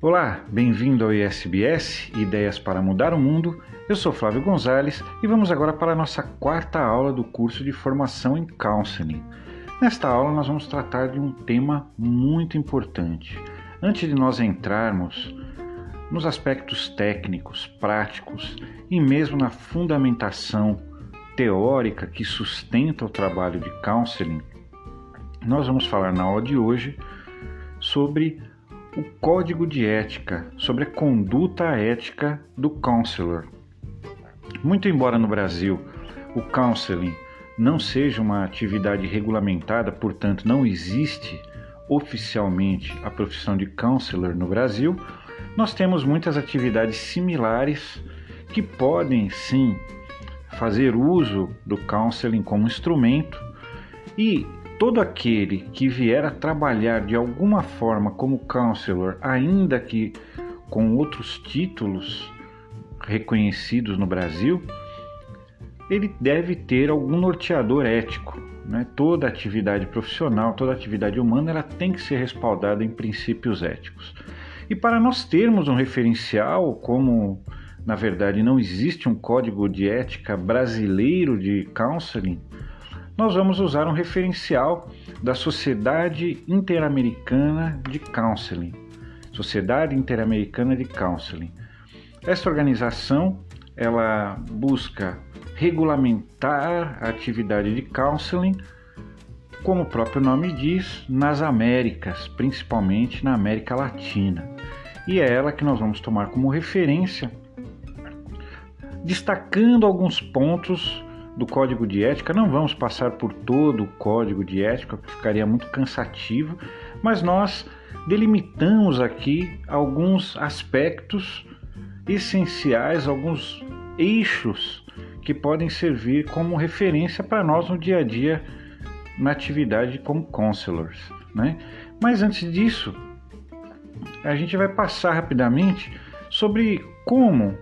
Olá, bem-vindo ao ISBS Ideias para Mudar o Mundo. Eu sou Flávio Gonzalez e vamos agora para a nossa quarta aula do curso de formação em Counseling. Nesta aula, nós vamos tratar de um tema muito importante. Antes de nós entrarmos nos aspectos técnicos, práticos e mesmo na fundamentação teórica que sustenta o trabalho de counseling, nós vamos falar na aula de hoje sobre o código de ética, sobre a conduta ética do counselor. Muito embora no Brasil o counseling não seja uma atividade regulamentada, portanto não existe oficialmente a profissão de counselor no Brasil, nós temos muitas atividades similares que podem sim fazer uso do counseling como instrumento e todo aquele que vier a trabalhar de alguma forma como counselor, ainda que com outros títulos reconhecidos no Brasil, ele deve ter algum norteador ético. Né? Toda atividade profissional, toda atividade humana, ela tem que ser respaldada em princípios éticos. E para nós termos um referencial, como na verdade não existe um código de ética brasileiro de counseling, nós vamos usar um referencial da Sociedade Interamericana de Counseling. Sociedade Interamericana de Counseling. Esta organização ela busca regulamentar a atividade de counseling, como o próprio nome diz, nas Américas, principalmente na América Latina. E é ela que nós vamos tomar como referência, destacando alguns pontos do código de ética. Não vamos passar por todo o código de ética, que ficaria muito cansativo, mas nós delimitamos aqui alguns aspectos essenciais, alguns eixos que podem servir como referência para nós no dia a dia na atividade como counselors. Né? Mas antes disso, a gente vai passar rapidamente sobre como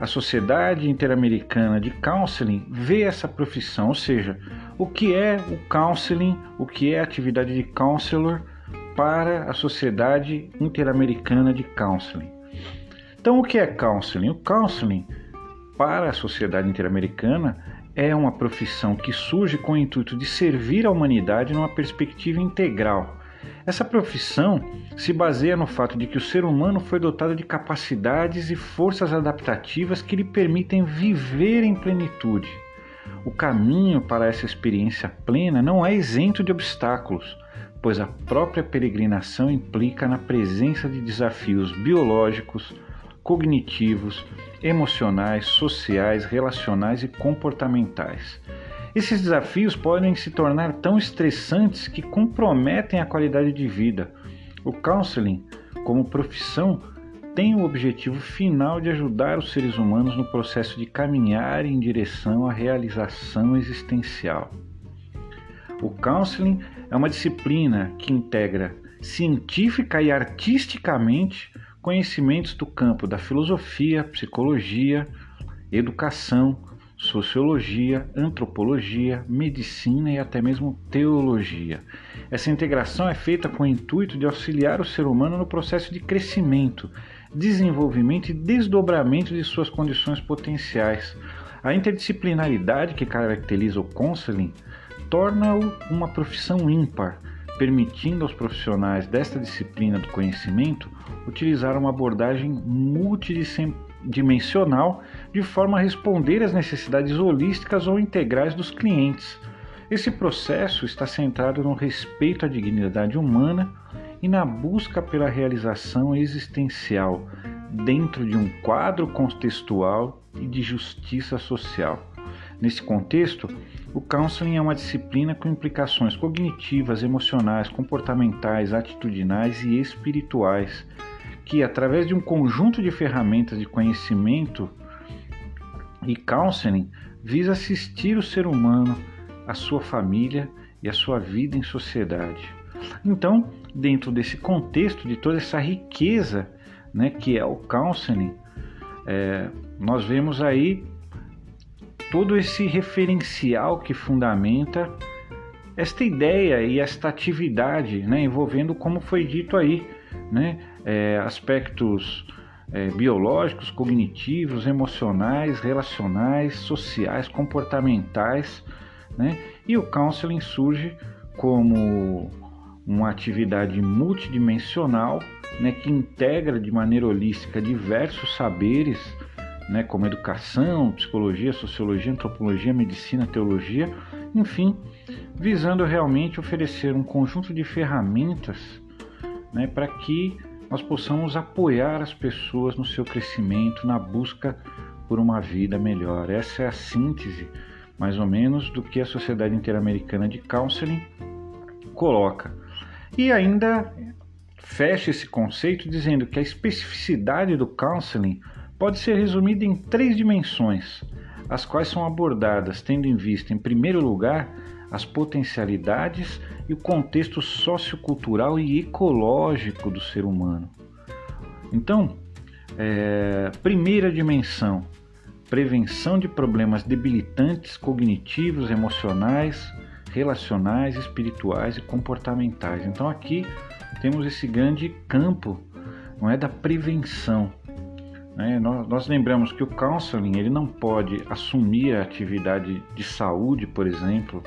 a Sociedade Interamericana de Counseling vê essa profissão, ou seja, o que é o counseling, o que é a atividade de counselor para a Sociedade Interamericana de Counseling. Então, o que é counseling? O counseling para a sociedade interamericana é uma profissão que surge com o intuito de servir a humanidade numa perspectiva integral. Essa profissão se baseia no fato de que o ser humano foi dotado de capacidades e forças adaptativas que lhe permitem viver em plenitude. O caminho para essa experiência plena não é isento de obstáculos, pois a própria peregrinação implica na presença de desafios biológicos, cognitivos, emocionais, sociais, relacionais e comportamentais. Esses desafios podem se tornar tão estressantes que comprometem a qualidade de vida. O counseling, como profissão, tem o objetivo final de ajudar os seres humanos no processo de caminhar em direção à realização existencial. O counseling é uma disciplina que integra científica e artisticamente conhecimentos do campo da filosofia, psicologia, educação, sociologia, antropologia, medicina e até mesmo teologia. Essa integração é feita com o intuito de auxiliar o ser humano no processo de crescimento, desenvolvimento e desdobramento de suas condições potenciais. A interdisciplinaridade que caracteriza o counseling torna-o uma profissão ímpar, permitindo aos profissionais desta disciplina do conhecimento utilizar uma abordagem multidimensional de forma a responder às necessidades holísticas ou integrais dos clientes. Esse processo está centrado no respeito à dignidade humana e na busca pela realização existencial dentro de um quadro contextual e de justiça social. Nesse contexto, o counseling é uma disciplina com implicações cognitivas, emocionais, comportamentais, atitudinais e espirituais, que, através de um conjunto de ferramentas de conhecimento e counseling, visa assistir o ser humano, a sua família e a sua vida em sociedade. Então, dentro desse contexto de toda essa riqueza né, que é o counseling, é, nós vemos aí todo esse referencial que fundamenta esta ideia e esta atividade, né, envolvendo, como foi dito aí, né, é, aspectos é, biológicos, cognitivos, emocionais, relacionais, sociais, comportamentais, né? E o counseling surge como uma atividade multidimensional, né, que integra de maneira holística diversos saberes, né, como educação, psicologia, sociologia, antropologia, medicina, teologia, enfim, visando realmente oferecer um conjunto de ferramentas né, para que nós possamos apoiar as pessoas no seu crescimento, na busca por uma vida melhor. Essa é a síntese, mais ou menos, do que a Sociedade Interamericana de Counseling coloca. E ainda fecha esse conceito dizendo que a especificidade do counseling pode ser resumida em três dimensões, as quais são abordadas tendo em vista, em primeiro lugar, as potencialidades e o contexto sociocultural e ecológico do ser humano. Então, é, primeira dimensão, prevenção de problemas debilitantes cognitivos, emocionais, relacionais, espirituais e comportamentais. Então aqui temos esse grande campo, não é da prevenção. Né? Nós, nós, lembramos que o counseling ele não pode assumir a atividade de saúde, por exemplo,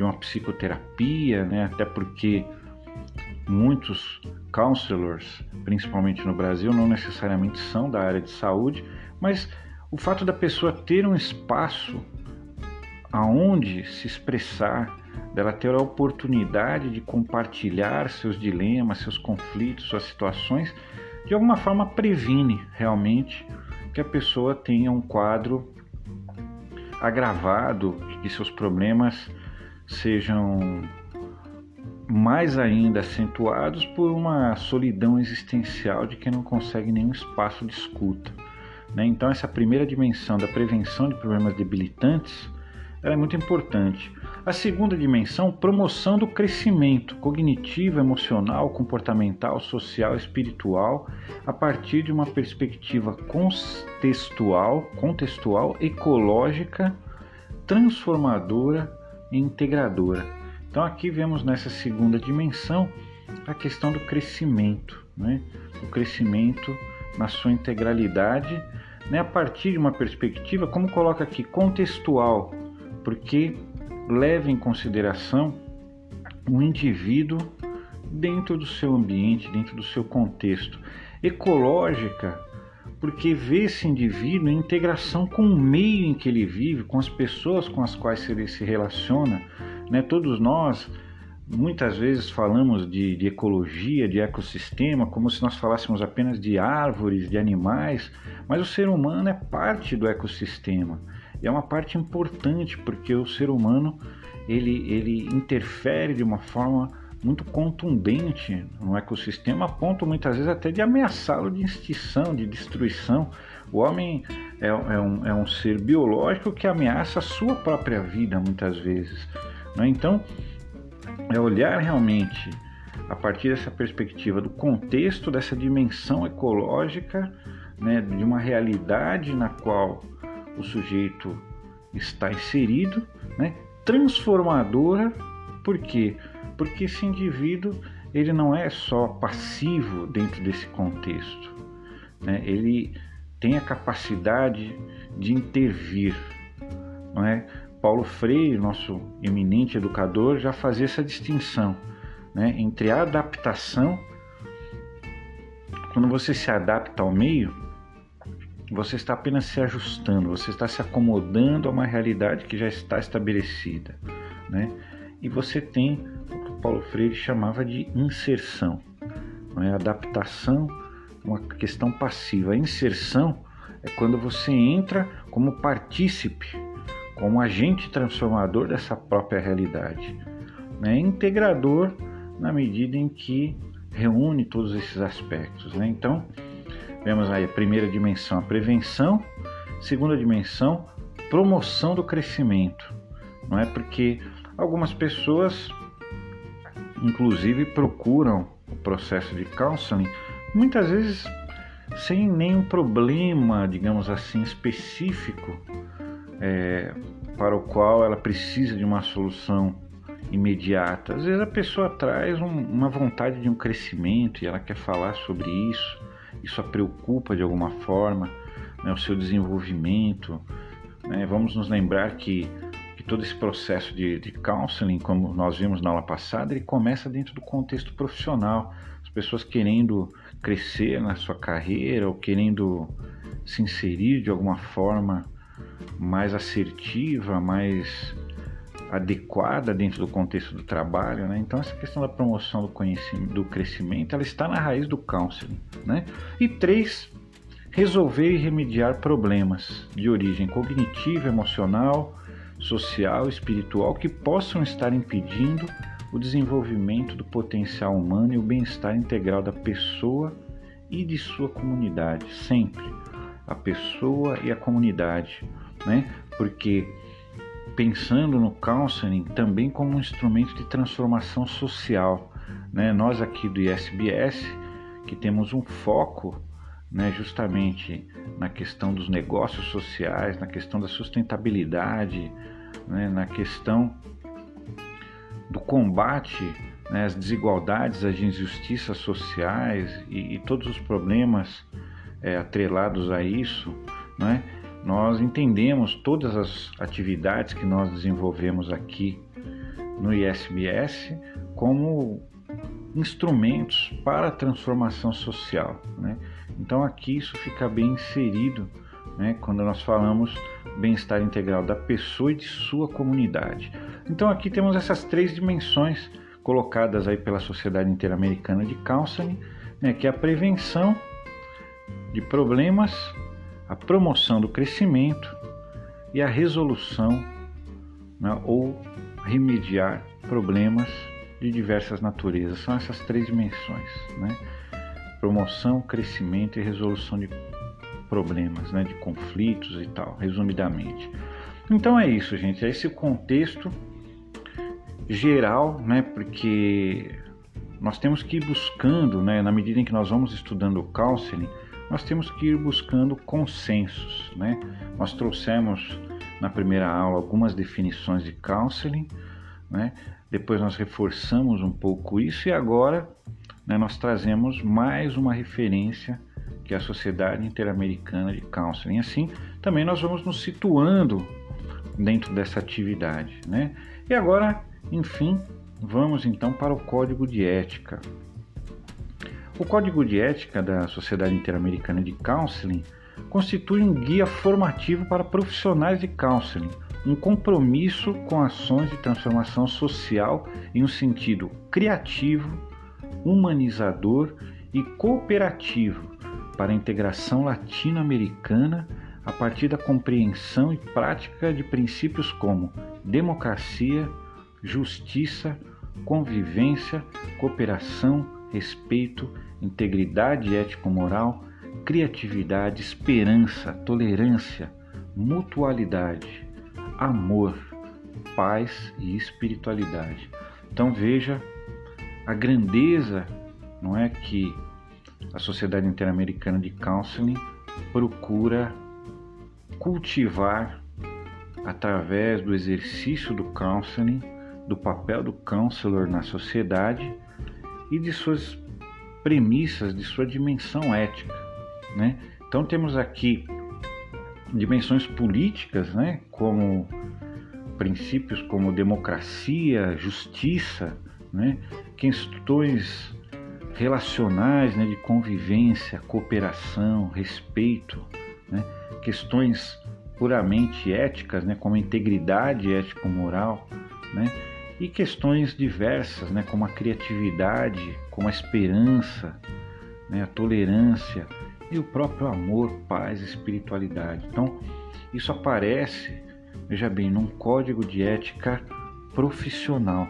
de uma psicoterapia, né? até porque muitos counselors, principalmente no Brasil, não necessariamente são da área de saúde, mas o fato da pessoa ter um espaço aonde se expressar, dela ter a oportunidade de compartilhar seus dilemas, seus conflitos, suas situações, de alguma forma previne realmente que a pessoa tenha um quadro agravado, que seus problemas sejam mais ainda acentuados por uma solidão existencial de quem não consegue nenhum espaço de escuta. Né? Então, essa primeira dimensão da prevenção de problemas debilitantes é muito importante. A segunda dimensão, promoção do crescimento cognitivo, emocional, comportamental, social, espiritual, a partir de uma perspectiva contextual, contextual, ecológica, transformadora integradora. Então aqui vemos nessa segunda dimensão a questão do crescimento, né? o crescimento na sua integralidade, né? a partir de uma perspectiva, como coloca aqui, contextual, porque leva em consideração o indivíduo dentro do seu ambiente, dentro do seu contexto. Ecológica, porque vê esse indivíduo em integração com o meio em que ele vive, com as pessoas com as quais ele se relaciona. Né? Todos nós muitas vezes falamos de, de, ecologia, de ecossistema, como se nós falássemos apenas de árvores, de animais, mas o ser humano é parte do ecossistema. E é uma parte importante porque o ser humano ele, ele interfere de uma forma muito contundente no ecossistema, a ponto muitas vezes até de ameaçá-lo de extinção, de destruição. O homem é, é, um, é um ser biológico que ameaça a sua própria vida muitas vezes. Né? Então, é olhar realmente a partir dessa perspectiva do contexto, dessa dimensão ecológica, né, de uma realidade na qual o sujeito está inserido, né? transformadora, por quê? Porque esse indivíduo ele não é só passivo dentro desse contexto, né? ele tem a capacidade de intervir. Não é? Paulo Freire, nosso eminente educador, já fazia essa distinção né? entre a adaptação, quando você se adapta ao meio, você está apenas se ajustando, você está se acomodando a uma realidade que já está estabelecida, né? E você tem Paulo Freire chamava de inserção, não é? Adaptação, uma questão passiva. A inserção é quando você entra como partícipe, como agente transformador dessa própria realidade, né? Integrador na medida em que reúne todos esses aspectos, né? Então Vemos aí a primeira dimensão, a prevenção, segunda dimensão, promoção do crescimento. Não é porque algumas pessoas inclusive procuram o processo de counseling muitas vezes sem nenhum problema, digamos assim, específico é, para o qual ela precisa de uma solução imediata. Às vezes a pessoa traz um, uma vontade de um crescimento e ela quer falar sobre isso, isso a preocupa de alguma forma, né, o seu desenvolvimento. Né? Vamos nos lembrar que, que todo esse processo de, de counseling, como nós vimos na aula passada, ele começa dentro do contexto profissional. As pessoas querendo crescer na sua carreira ou querendo se inserir de alguma forma mais assertiva, mais adequada dentro do contexto do trabalho, né? Então essa questão da promoção do conhecimento, do crescimento, ela está na raiz do counseling, né? E três, resolver e remediar problemas de origem cognitiva, emocional, social, espiritual que possam estar impedindo o desenvolvimento do potencial humano e o bem-estar integral da pessoa e de sua comunidade, sempre a pessoa e a comunidade, né? Porque pensando no counseling também como um instrumento de transformação social, né? Nós aqui do ISBS que temos um foco, né, justamente na questão dos negócios sociais, na questão da sustentabilidade, né, na questão do combate né, às desigualdades, às injustiças sociais e, e todos os problemas é, atrelados a isso, né, nós entendemos todas as atividades que nós desenvolvemos aqui no ISBS como instrumentos para a transformação social. Né? Então aqui isso fica bem inserido né, quando nós falamos bem-estar integral da pessoa e de sua comunidade. Então aqui temos essas três dimensões colocadas aí pela Sociedade Interamericana de Counseling, né, que é a prevenção de problemas, a promoção do crescimento e a resolução né, ou remediar problemas de diversas naturezas. São essas três dimensões, né? Promoção, crescimento e resolução de problemas, né, de conflitos e tal, resumidamente. Então é isso, gente. É esse o contexto geral, né? Porque nós temos que ir buscando, né, na medida em que nós vamos estudando o counseling, nós temos que ir buscando consensos, né? Nós trouxemos na primeira aula algumas definições de counseling, né? Depois nós reforçamos um pouco isso e agora né, nós trazemos mais uma referência que é a Sociedade Interamericana de Counseling. Assim, também nós vamos nos situando dentro dessa atividade, né? E agora enfim, vamos então para o Código de Ética. O Código de Ética da Sociedade Interamericana de Counseling constitui um guia formativo para profissionais de counseling, um compromisso com ações de transformação social em um sentido criativo, humanizador e cooperativo para a integração latino-americana a partir da compreensão e prática de princípios como democracia, justiça, convivência, cooperação, respeito, integridade ético-moral, criatividade, esperança, tolerância, mutualidade, amor, paz e espiritualidade. Então veja a grandeza, não é que a Sociedade Interamericana de Counseling procura cultivar através do exercício do counseling do papel do counselor na sociedade e de suas premissas, de sua dimensão ética. Né? Então temos aqui dimensões políticas, né? como princípios como democracia, justiça, né? questões relacionais né? de convivência, cooperação, respeito, né? questões puramente éticas, né? como integridade ético-moral, né? e questões diversas, né, como a criatividade, como a esperança, né, a tolerância e o próprio amor, paz, espiritualidade. Então, isso aparece, veja bem, num código de ética profissional,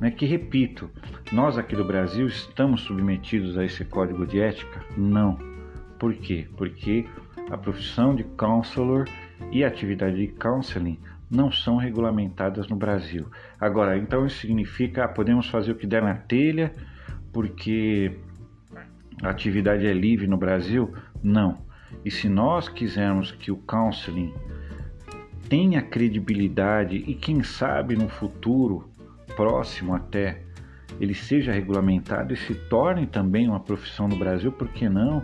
né, que repito, nós aqui do Brasil estamos submetidos a esse código de ética? Não. Por quê? Porque a profissão de counselor e a atividade de counseling não são regulamentadas no Brasil. Agora, então isso significa ah, podemos fazer o que der na telha porque a atividade é livre no Brasil? Não. E se nós quisermos que o counseling tenha credibilidade e quem sabe no futuro próximo até ele seja regulamentado e se torne também uma profissão no Brasil, por que não?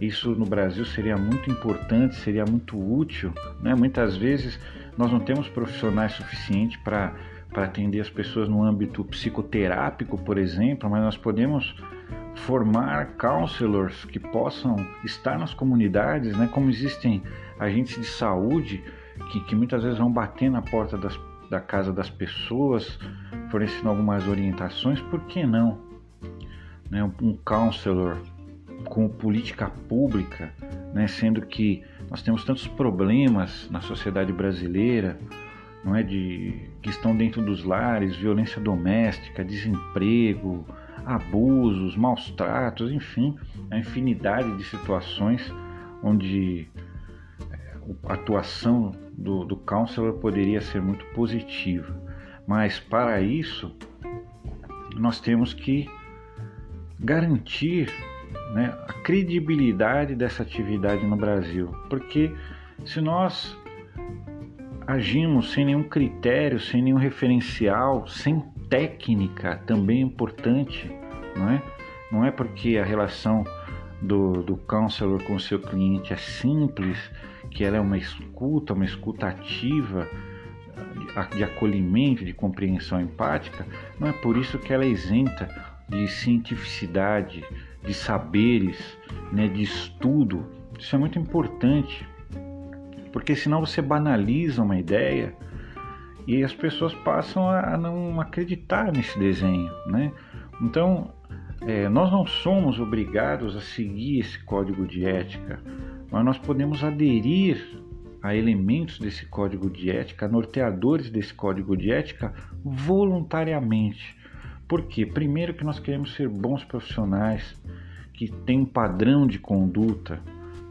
Isso no Brasil seria muito importante, seria muito útil. Né? Muitas vezes nós não temos profissionais suficientes para atender as pessoas no âmbito psicoterápico, por exemplo, mas nós podemos formar counselors que possam estar nas comunidades, né? como existem agentes de saúde que, que muitas vezes vão bater na porta das, da casa das pessoas, fornecendo algumas orientações, por que não? Né? Um counselor com política pública, né? sendo que nós temos tantos problemas na sociedade brasileira, não é de que estão dentro dos lares, violência doméstica, desemprego, abusos, maus tratos, enfim, a infinidade de situações onde a atuação do, do counselor poderia ser muito positiva. Mas para isso, nós temos que garantir né, a credibilidade dessa atividade no Brasil. Porque se nós agimos sem nenhum critério, sem nenhum referencial, sem técnica, também importante, não é? Não é porque a relação do, do counselor com o seu cliente é simples, que ela é uma escuta, uma escuta ativa, de, acolhimento, de compreensão empática, não é por isso que ela é isenta de cientificidade, de saberes, né, de estudo. Isso é muito importante, porque senão você banaliza uma ideia e as pessoas passam a não acreditar nesse desenho, né? Então, é, nós não somos obrigados a seguir esse código de ética, mas nós podemos aderir a elementos desse código de ética, norteadores desse código de ética, voluntariamente. Por quê? Primeiro, que nós queremos ser bons profissionais, que têm um padrão de conduta,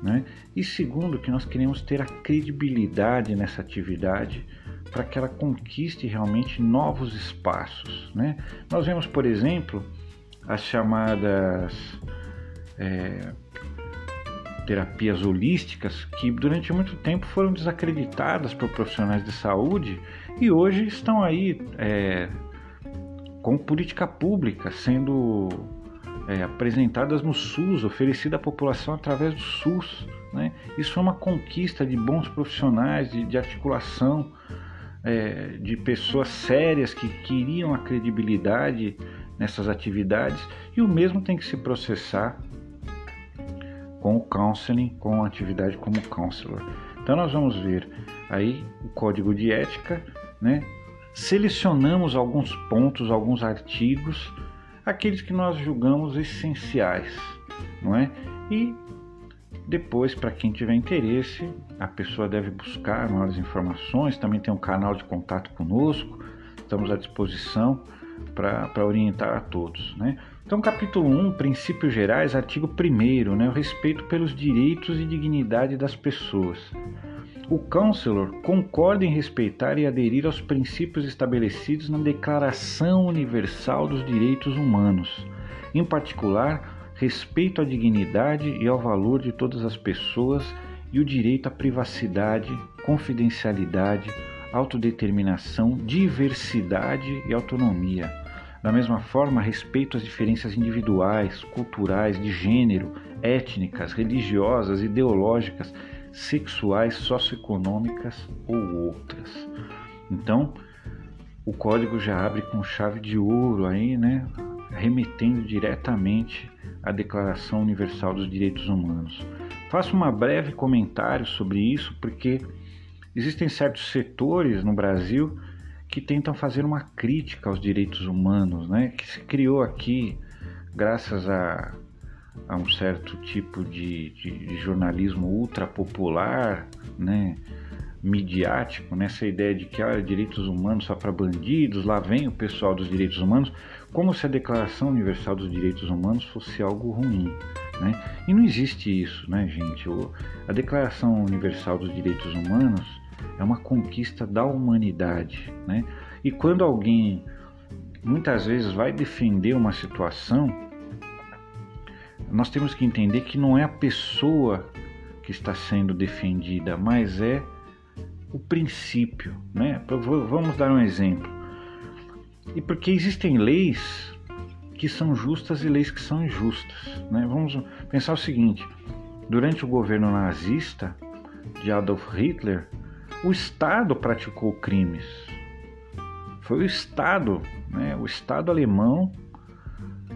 né? E segundo, que nós queremos ter a credibilidade nessa atividade para que ela conquiste realmente novos espaços. Né? Nós vemos, por exemplo, as chamadas é, terapias holísticas que durante muito tempo foram desacreditadas por profissionais de saúde e hoje estão aí é, com política pública sendo é, apresentadas no SUS, oferecida à população através do SUS. Né? Isso foi uma conquista de bons profissionais, de, de articulação, é, de pessoas sérias que queriam a credibilidade nessas atividades e o mesmo tem que se processar com o counseling, com a atividade como counselor. Então nós vamos ver aí o código de ética, né? Selecionamos alguns pontos, alguns artigos, aqueles que nós julgamos essenciais, não é? E depois, para quem tiver interesse, a pessoa deve buscar maiores informações. Também tem um canal de contato conosco, estamos à disposição para orientar a todos. Né? Então, capítulo 1, Princípios Gerais, artigo 1, né, o respeito pelos direitos e dignidade das pessoas. O counselor concorda em respeitar e aderir aos princípios estabelecidos na Declaração Universal dos Direitos Humanos, em particular, respeito à dignidade e ao valor de todas as pessoas e o direito à privacidade, confidencialidade, autodeterminação, diversidade e autonomia. Da mesma forma, respeito às diferenças individuais, culturais, de gênero, étnicas, religiosas, ideológicas, sexuais, socioeconômicas ou outras. Então, o código já abre com chave de ouro aí, né, remetendo diretamente à Declaração Universal dos Direitos Humanos. Faço um breve comentário sobre isso porque Existem certos setores no Brasil que tentam fazer uma crítica aos direitos humanos, né? que se criou aqui graças a, a um certo tipo de, de, de jornalismo ultra popular, né? midiático, nessa ideia de que ah, direitos humanos só para bandidos, lá vem o pessoal dos direitos humanos, como se a Declaração Universal dos Direitos Humanos fosse algo ruim. Né? E não existe isso, né, gente? A Declaração Universal dos Direitos Humanos é uma conquista da humanidade, né? E quando alguém muitas vezes vai defender uma situação, nós temos que entender que não é a pessoa que está sendo defendida, mas é o princípio, né? Vamos dar um exemplo. e porque existem leis que são justas e leis que são injustas. Né? Vamos pensar o seguinte: durante o governo nazista de Adolf Hitler, o Estado praticou crimes. Foi o Estado, né? o Estado alemão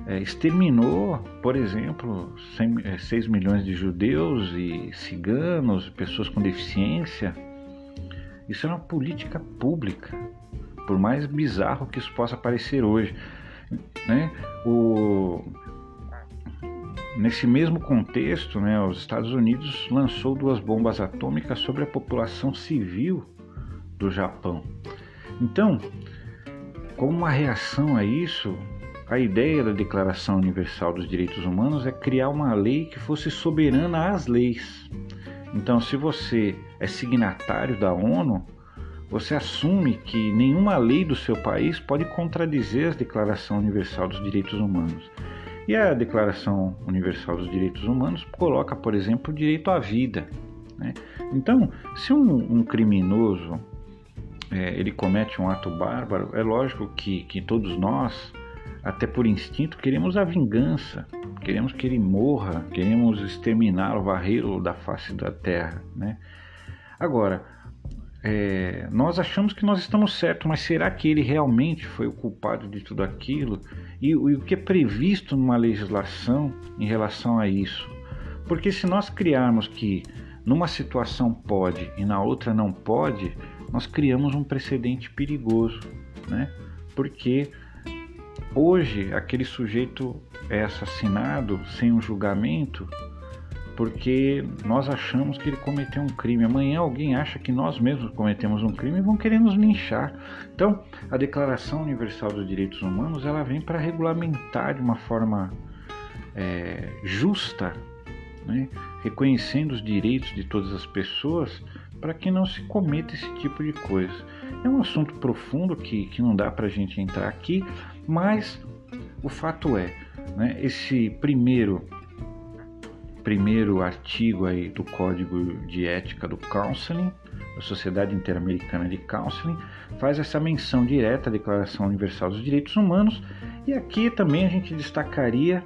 é, exterminou, por exemplo, 6 é, milhões de judeus e ciganos, pessoas com deficiência. Isso é uma política pública, por mais bizarro que isso possa parecer hoje. Né? O, nesse mesmo contexto, né, os Estados Unidos lançou duas bombas atômicas sobre a população civil do Japão. Então, como uma reação a isso, a ideia da Declaração Universal dos Direitos Humanos é criar uma lei que fosse soberana às leis. Então, se você é signatário da ONU, você assume que nenhuma lei do seu país pode contradizer a Declaração Universal dos Direitos Humanos. E a Declaração Universal dos Direitos Humanos coloca, por exemplo, o direito à vida. Né? Então, se um, um criminoso é, ele comete um ato bárbaro, é lógico que, que todos nós até por instinto, queremos a vingança, queremos que ele morra, queremos exterminar o varreiro da face da terra. Né? Agora, é, nós achamos que nós estamos certos, mas será que ele realmente foi o culpado de tudo aquilo? E, e o que é previsto numa legislação em relação a isso? Porque se nós criarmos que numa situação pode e na outra não pode, nós criamos um precedente perigoso, né? Porque Hoje, aquele sujeito é assassinado sem um julgamento porque nós achamos que ele cometeu um crime. Amanhã alguém acha que nós mesmos cometemos um crime e vão querer nos linchar. Então, a Declaração Universal dos Direitos Humanos ela vem para regulamentar de uma forma é, justa, né? reconhecendo os direitos de todas as pessoas para que não se cometa esse tipo de coisa. É um assunto profundo que, que não dá para a gente entrar aqui, mas o fato é, né, esse primeiro primeiro artigo aí do Código de Ética do Counseling, da Sociedade Interamericana de Counseling, faz essa menção direta à Declaração Universal dos Direitos Humanos, e aqui também a gente destacaria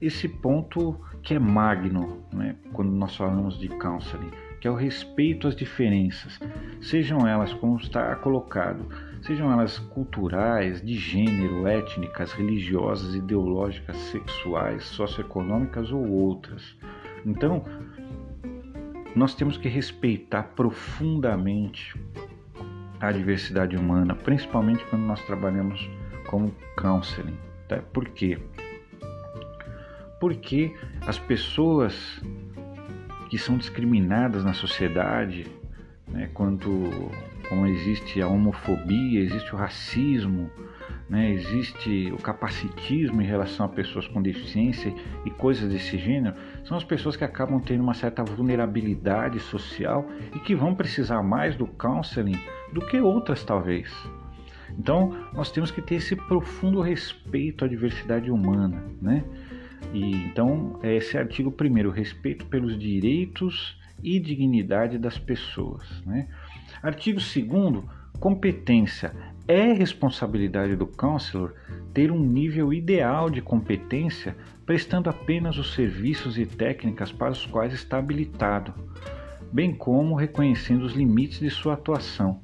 esse ponto que é magno, né, quando nós falamos de counseling, que é o respeito às diferenças, sejam elas como está colocado, sejam elas culturais, de gênero, étnicas, religiosas, ideológicas, sexuais, socioeconômicas ou outras. Então, nós temos que respeitar profundamente a diversidade humana, principalmente quando nós trabalhamos como counseling. Tá? Por quê? Porque as pessoas que são discriminadas na sociedade, né, quando como existe a homofobia, existe o racismo, né, existe o capacitismo em relação a pessoas com deficiência e coisas desse gênero, são as pessoas que acabam tendo uma certa vulnerabilidade social e que vão precisar mais do counseling do que outras talvez. Então, nós temos que ter esse profundo respeito à diversidade humana, né? E então, esse artigo primeiro, respeito pelos direitos e dignidade das pessoas, né? Artigo 2 competência. É responsabilidade do counselor ter um nível ideal de competência, prestando apenas os serviços e técnicas para os quais está habilitado, bem como reconhecendo os limites de sua atuação.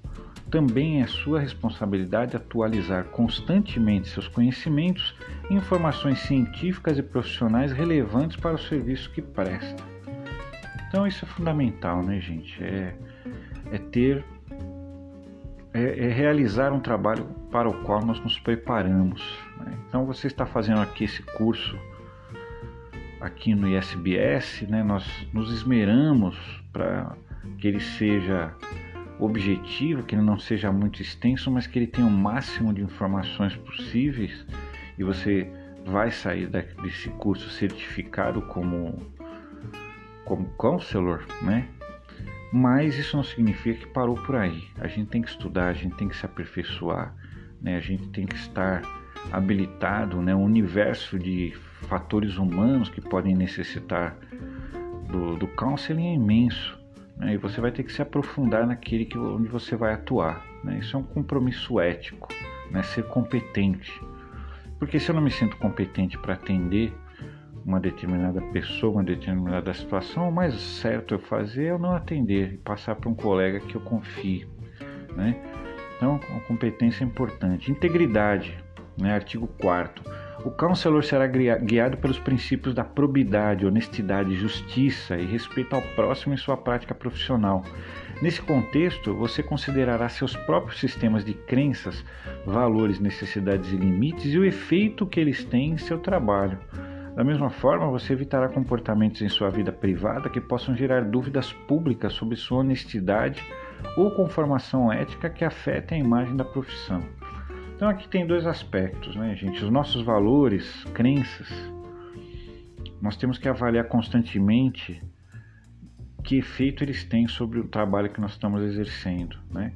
Também é sua responsabilidade atualizar constantemente seus conhecimentos e informações científicas e profissionais relevantes para o serviço que presta. Então isso é fundamental, né, gente? É é ter é, é, realizar um trabalho para o qual nós nos preparamos. Né? Então você está fazendo aqui esse curso aqui no ISBS, né? Nós nos esmeramos para que ele seja objetivo, que ele não seja muito extenso, mas que ele tenha o máximo de informações possíveis e você vai sair desse curso certificado como como counselor, né? Mas isso não significa que parou por aí. A gente tem que estudar, a gente tem que se aperfeiçoar, né? a gente tem que estar habilitado, né? um universo de fatores humanos que podem necessitar do, do counseling é imenso. Né? E você vai ter que se aprofundar naquele que, onde você vai atuar. Né? Isso é um compromisso ético. né? ser competente. Porque se eu não me sinto competente para atender uma determinada pessoa, uma determinada situação, o mais certo eu fazer é eu não atender e passar para um colega que eu confie. Né? Então, a competência importante. Integridade, né? artigo 4 o counselor será guiado pelos princípios da probidade, honestidade, justiça e respeito ao próximo em sua prática profissional. Nesse contexto, você considerará seus próprios sistemas de crenças, valores, necessidades e limites e o efeito que eles têm em seu trabalho. Da mesma forma, você evitará comportamentos em sua vida privada que possam gerar dúvidas públicas sobre sua honestidade ou conformação ética que afetem a imagem da profissão. Então aqui tem dois aspectos, né, gente? Os nossos valores, crenças, nós temos que avaliar constantemente que efeito eles têm sobre o trabalho que nós estamos exercendo, né?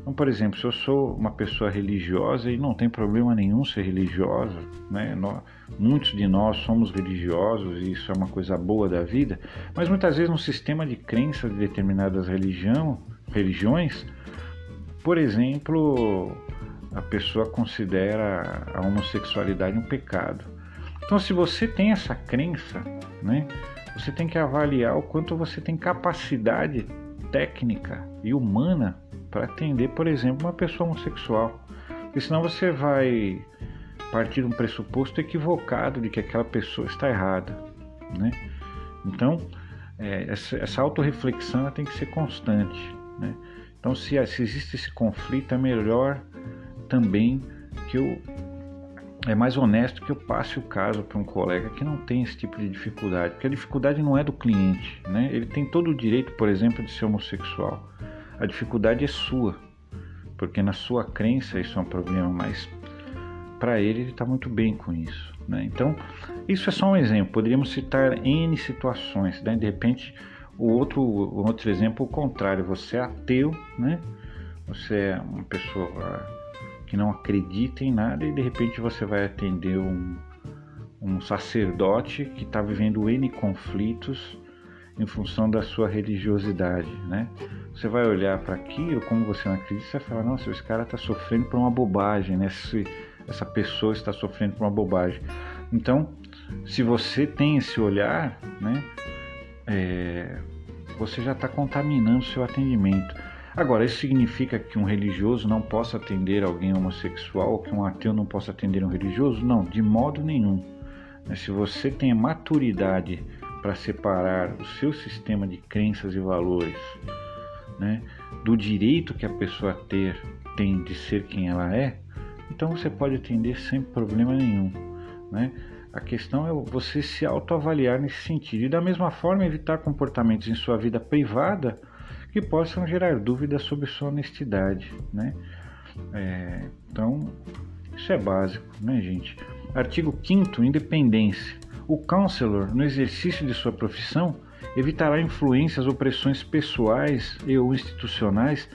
Então, por exemplo, se eu sou uma pessoa religiosa e não tem problema nenhum ser religiosa, né? Nós, muitos de nós somos religiosos e isso é uma coisa boa da vida, mas muitas vezes no sistema de crença de determinadas religião, religiões, por exemplo, a pessoa considera a homossexualidade um pecado. Então, se você tem essa crença, né, você tem que avaliar o quanto você tem capacidade técnica e humana para atender, por exemplo, uma pessoa homossexual. Porque senão você vai partir de um pressuposto equivocado de que aquela pessoa está errada. Né? Então, é, essa, essa autorreflexão tem que ser constante. Né? Então, se, se existe esse conflito, é melhor também que eu é mais honesto que eu passe o caso para um colega que não tem esse tipo de dificuldade, porque a dificuldade não é do cliente, né? Ele tem todo o direito, por exemplo, de ser homossexual. A dificuldade é sua, porque na sua crença isso é um problema, mas para ele ele está muito bem com isso, né? Então isso é só um exemplo. Poderíamos citar n situações, né? De repente o outro, o outro exemplo, o contrário. Você é ateu, né? Você é uma pessoa que não acredita em nada e de repente você vai atender um, um sacerdote que está vivendo N conflitos em função da sua religiosidade, né? Você vai olhar para aquilo, como você não acredita, você vai falar, nossa, esse cara está sofrendo por uma bobagem, né? Esse, essa pessoa está sofrendo por uma bobagem. Então, se você tem esse olhar, né? É, você já está contaminando seu atendimento. Agora, isso significa que um religioso não possa atender alguém homossexual que um ateu não possa atender um religioso? Não, de modo nenhum. Se você tem maturidade para separar o seu sistema de crenças e valores né, do direito que a pessoa ter tem de ser quem ela é, então você pode atender sem problema nenhum. Né? A questão é você se autoavaliar nesse sentido e, da mesma forma, evitar comportamentos em sua vida privada que possam gerar dúvidas sobre sua honestidade, né? É, então, isso é básico, né, gente? Artigo 5 Independência. O counselor, no exercício de sua profissão, evitará influências ou pressões pessoais e ou institucionais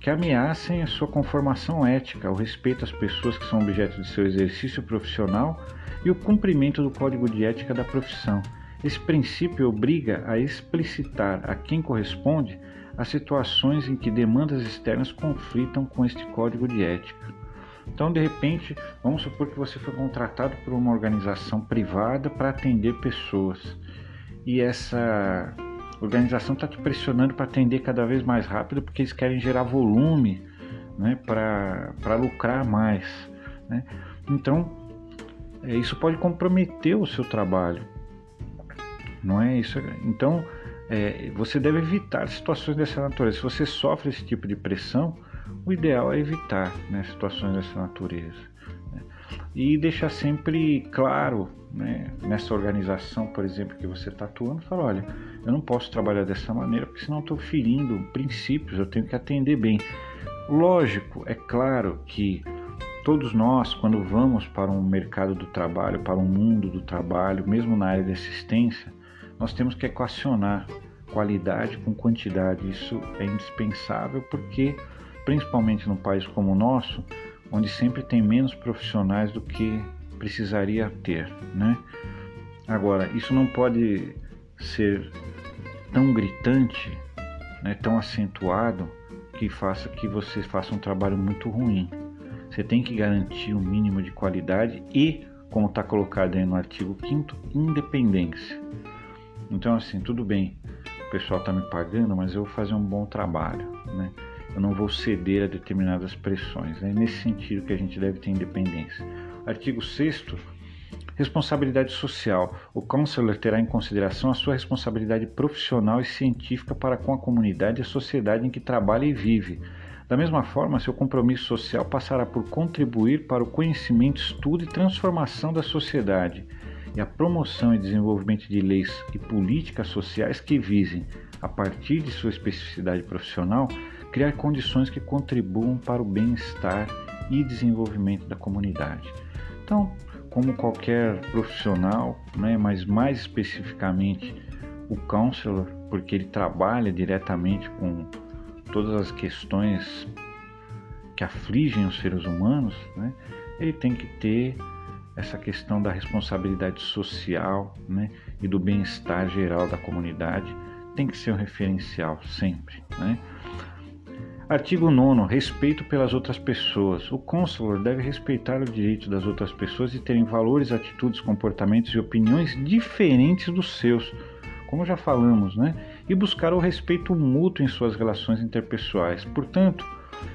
que ameacem a sua conformação ética, o respeito às pessoas que são objeto de seu exercício profissional e o cumprimento do código de ética da profissão. Esse princípio obriga a explicitar a quem corresponde as situações em que demandas externas conflitam com este código de ética. Então, de repente, vamos supor que você foi contratado por uma organização privada para atender pessoas e essa organização está te pressionando para atender cada vez mais rápido porque eles querem gerar volume né, para lucrar mais. Né? Então, é, isso pode comprometer o seu trabalho. Não é isso? Então, é, você deve evitar situações dessa natureza. Se você sofre esse tipo de pressão, o ideal é evitar né, situações dessa natureza. Né? E deixar sempre claro né, nessa organização, por exemplo, que você está atuando, falar, olha, eu não posso trabalhar dessa maneira porque senão estou ferindo princípios, eu tenho que atender bem. Lógico, é claro que todos nós, quando vamos para um mercado do trabalho, para um mundo do trabalho, mesmo na área de assistência, nós temos que equacionar qualidade com quantidade. Isso é indispensável porque, principalmente num país como o nosso, onde sempre tem menos profissionais do que precisaria ter, né? Agora, isso não pode ser tão gritante, né, tão acentuado que faça que você faça um trabalho muito ruim. Você tem que garantir um mínimo de qualidade e, como está colocado aí no artigo 5 independência. Então, assim, tudo bem, o pessoal está me pagando, mas eu vou fazer um bom trabalho, né? Eu não vou ceder a determinadas pressões. É nesse sentido que a gente deve ter independência. Artigo 6 Responsabilidade social. O counselor terá em consideração a sua responsabilidade profissional e científica para com a comunidade e a sociedade em que trabalha e vive. Da mesma forma, seu compromisso social passará por contribuir para o conhecimento, estudo e transformação da sociedade e a promoção e desenvolvimento de leis e políticas sociais que visem, a partir de sua especificidade profissional, criar condições que contribuam para o bem-estar e desenvolvimento da comunidade. Então, como qualquer profissional, né, mas mais especificamente o counselor, porque ele trabalha diretamente com todas as questões que afligem os seres humanos, né, ele tem que ter essa questão da responsabilidade social né, e do bem-estar geral da comunidade, tem que ser um referencial sempre. Né? Artigo 9. Respeito pelas outras pessoas. O consulor deve respeitar o direito das outras pessoas de terem valores, atitudes, comportamentos e opiniões diferentes dos seus, como já falamos, né? E buscar o respeito mútuo em suas relações interpessoais. Portanto,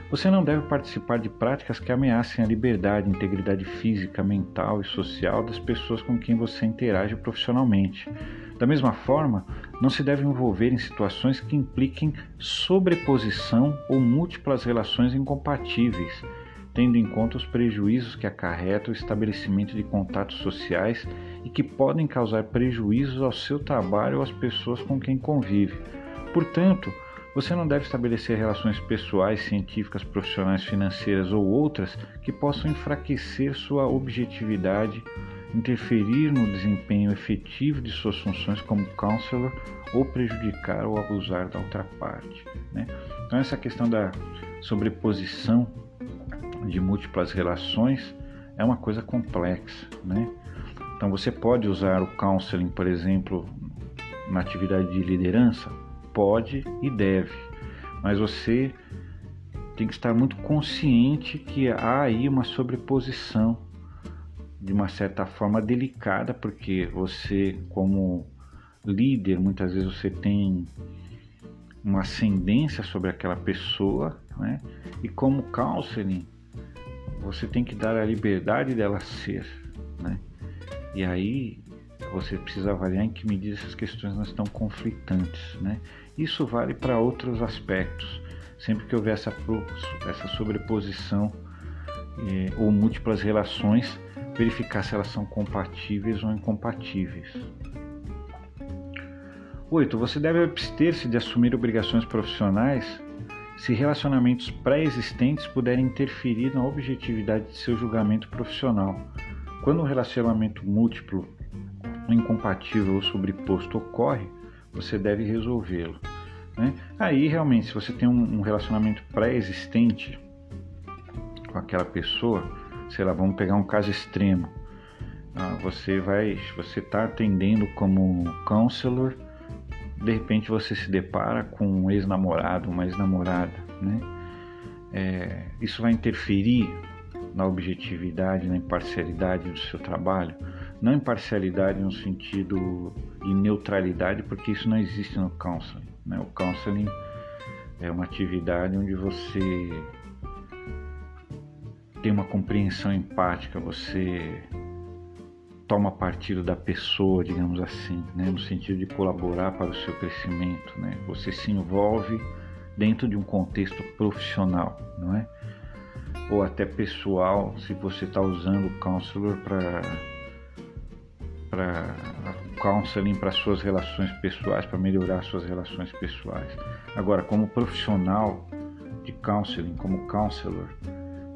você não deve participar de práticas que ameacem a liberdade, integridade física, mental e social das pessoas com quem você interage profissionalmente. Da mesma forma, não se deve envolver em situações que impliquem sobreposição ou múltiplas relações incompatíveis, tendo em conta os prejuízos que acarreta o estabelecimento de contatos sociais e que podem causar prejuízos ao seu trabalho ou às pessoas com quem convive. Portanto, você não deve estabelecer relações pessoais, científicas, profissionais, financeiras ou outras que possam enfraquecer sua objetividade interferir no desempenho efetivo de suas funções como counselor ou prejudicar ou abusar da outra parte. Né? Então, essa questão da sobreposição de múltiplas relações é uma coisa complexa. Né? Então, você pode usar o counseling, por exemplo, na atividade de liderança? Pode e deve, mas você tem que estar muito consciente que há aí uma sobreposição de uma certa forma delicada, porque você, como líder, muitas vezes você tem uma ascendência sobre aquela pessoa, né? E como counseling, você tem que dar a liberdade dela ser, né? E aí você precisa avaliar em que medida essas questões não estão conflitantes, né? Isso vale para outros aspectos. Sempre que houver essa, essa sobreposição eh, ou múltiplas relações, verificar se elas são compatíveis ou incompatíveis. 8. Você deve abster-se de assumir obrigações profissionais se relacionamentos pré-existentes puderem interferir na objetividade de seu julgamento profissional. Quando um relacionamento múltiplo, incompatível ou sobreposto ocorre, você deve resolvê-lo. Né? Aí, realmente, se você tem um relacionamento pré-existente com aquela pessoa, sei lá, vamos pegar um caso extremo. Ah, você vai, você está atendendo como counselor, de repente você se depara com um ex-namorado, uma ex-namorada, né? É, isso vai interferir na objetividade, na imparcialidade do seu trabalho? Não imparcialidade no sentido de neutralidade, porque isso não existe no counseling. Né? O counseling é uma atividade onde você tem uma compreensão empática, você toma partido da pessoa, digamos assim, né? no sentido de colaborar para o seu crescimento. Né? Você se envolve dentro de um contexto profissional, não é? Ou até pessoal, se você está usando o counselor para para counseling para suas relações pessoais, para melhorar suas relações pessoais. Agora, como profissional de counseling, como counselor,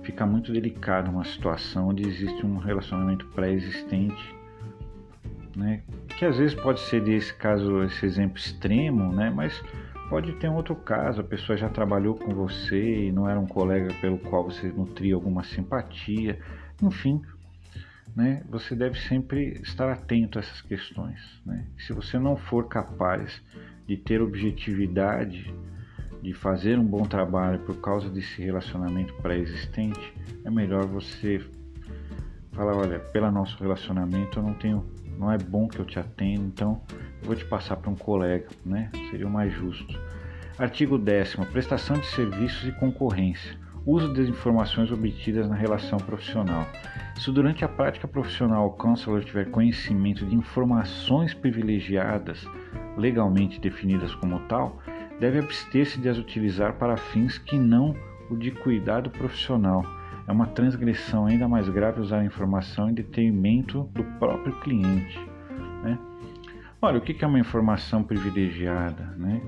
fica muito delicado uma situação onde existe um relacionamento pré-existente, né? Que às vezes pode ser desse caso, esse exemplo extremo, né? Mas pode ter um outro caso, a pessoa já trabalhou com você e não era um colega pelo qual você nutria alguma simpatia, enfim, né? Você deve sempre estar atento a essas questões, né? Se você não for capaz de ter objetividade de fazer um bom trabalho por causa desse relacionamento pré-existente, é melhor você falar, olha, pelo nosso relacionamento eu não tenho, não é bom que eu te atenda, então eu vou te passar para um colega, né? Seria o mais justo. Artigo 10 prestação de serviços e concorrência. Uso das informações obtidas na relação profissional. Se durante a prática profissional o counselor tiver conhecimento de informações privilegiadas legalmente definidas como tal, deve abster-se de as utilizar para fins que não o de cuidado profissional. É uma transgressão ainda mais grave usar a informação em detrimento do próprio cliente. Né? Olha, o que é uma informação privilegiada? Né?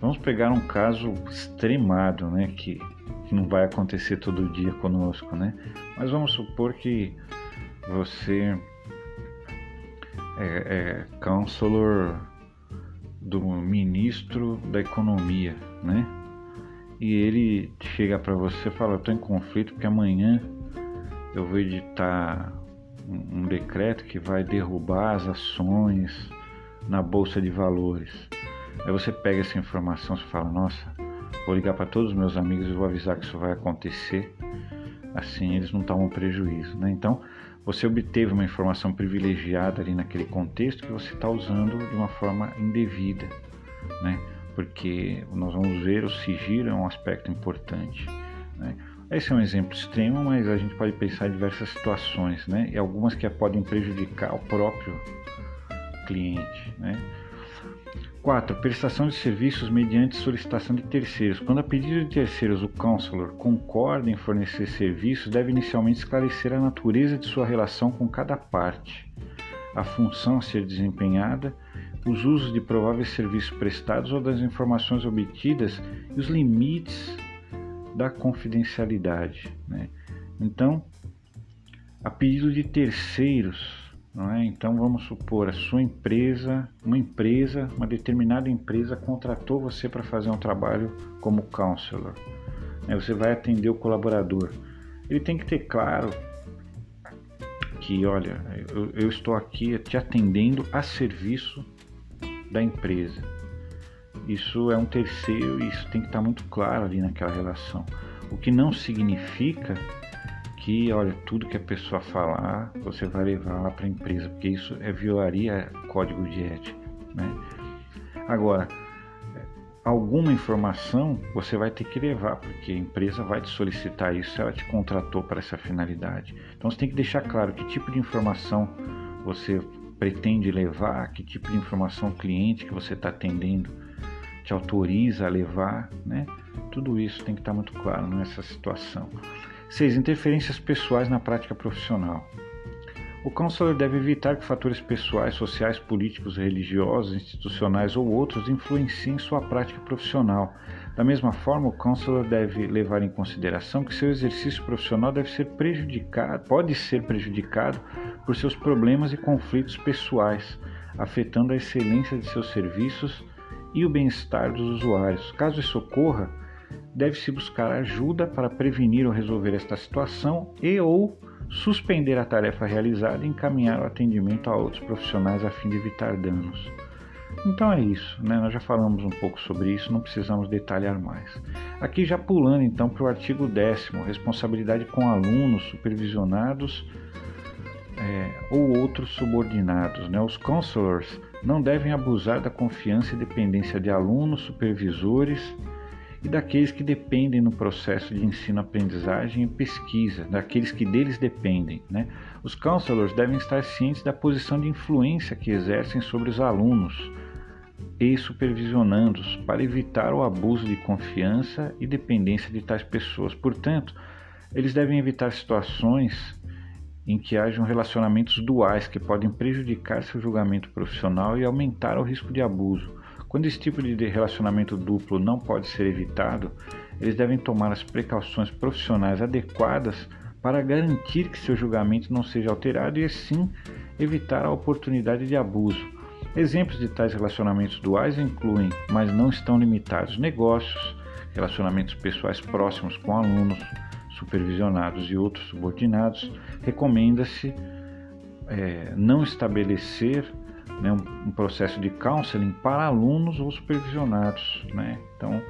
Vamos pegar um caso extremado, né, que, que não vai acontecer todo dia conosco, né? Mas vamos supor que você é, é counselor do ministro da economia, né? E ele chega para você e fala: "Eu estou em conflito porque amanhã eu vou editar um, um decreto que vai derrubar as ações na bolsa de valores". Aí você pega essa informação e fala: "Nossa, vou ligar para todos os meus amigos e vou avisar que isso vai acontecer". Assim eles não tomam prejuízo, né? Então, você obteve uma informação privilegiada ali naquele contexto que você está usando de uma forma indevida, né? Porque nós vamos ver o sigilo é um aspecto importante, né? Esse é um exemplo extremo, mas a gente pode pensar em diversas situações, né? E algumas que podem prejudicar o próprio cliente, né? 4. Prestação de serviços mediante solicitação de terceiros. Quando a pedido de terceiros o counselor concorda em fornecer serviços, deve inicialmente esclarecer a natureza de sua relação com cada parte, a função a ser desempenhada, os usos de prováveis serviços prestados ou das informações obtidas e os limites da confidencialidade. Né? Então, a pedido de terceiros, é? Então vamos supor a sua empresa, uma empresa, uma determinada empresa contratou você para fazer um trabalho como counselor. Né? Você vai atender o colaborador. Ele tem que ter claro que, olha, eu, eu estou aqui te atendendo a serviço da empresa. Isso é um terceiro e isso tem que estar muito claro ali naquela relação. O que não significa que, olha, tudo que a pessoa falar, você vai levar lá para a empresa, porque isso é violaria código de ética, né? Agora, alguma informação você vai ter que levar, porque a empresa vai te solicitar isso se ela te contratou para essa finalidade. Então você tem que deixar claro que tipo de informação você pretende levar, que tipo de informação o cliente que você está atendendo te autoriza a levar, né? Tudo isso tem que estar muito claro nessa situação. 6. Interferências pessoais na prática profissional. O counselor deve evitar que fatores pessoais, sociais, políticos, religiosos, institucionais ou outros influenciem sua prática profissional. Da mesma forma, o counselor deve levar em consideração que seu exercício profissional deve ser prejudicado, pode ser prejudicado por seus problemas e conflitos pessoais, afetando a excelência de seus serviços e o bem-estar dos usuários. Caso isso ocorra, deve-se buscar ajuda para prevenir ou resolver esta situação e ou suspender a tarefa realizada e encaminhar o atendimento a outros profissionais a fim de evitar danos. Então é isso, né? nós já falamos um pouco sobre isso, não precisamos detalhar mais. Aqui já pulando então para o artigo 10, responsabilidade com alunos supervisionados é, ou outros subordinados. Né? Os counselors não devem abusar da confiança e dependência de alunos, supervisores e daqueles que dependem no processo de ensino-aprendizagem e pesquisa, daqueles que deles dependem. Né? Os counselors devem estar cientes da posição de influência que exercem sobre os alunos e supervisionando-os para evitar o abuso de confiança e dependência de tais pessoas. Portanto, eles devem evitar situações em que hajam relacionamentos duais que podem prejudicar seu julgamento profissional e aumentar o risco de abuso. Quando esse tipo de relacionamento duplo não pode ser evitado, eles devem tomar as precauções profissionais adequadas para garantir que seu julgamento não seja alterado e assim evitar a oportunidade de abuso. Exemplos de tais relacionamentos duais incluem, mas não estão limitados, negócios, relacionamentos pessoais próximos com alunos, supervisionados e outros subordinados. Recomenda-se é, não estabelecer né, um, um, processo de counseling para alunos ou supervisionados. Né? Então,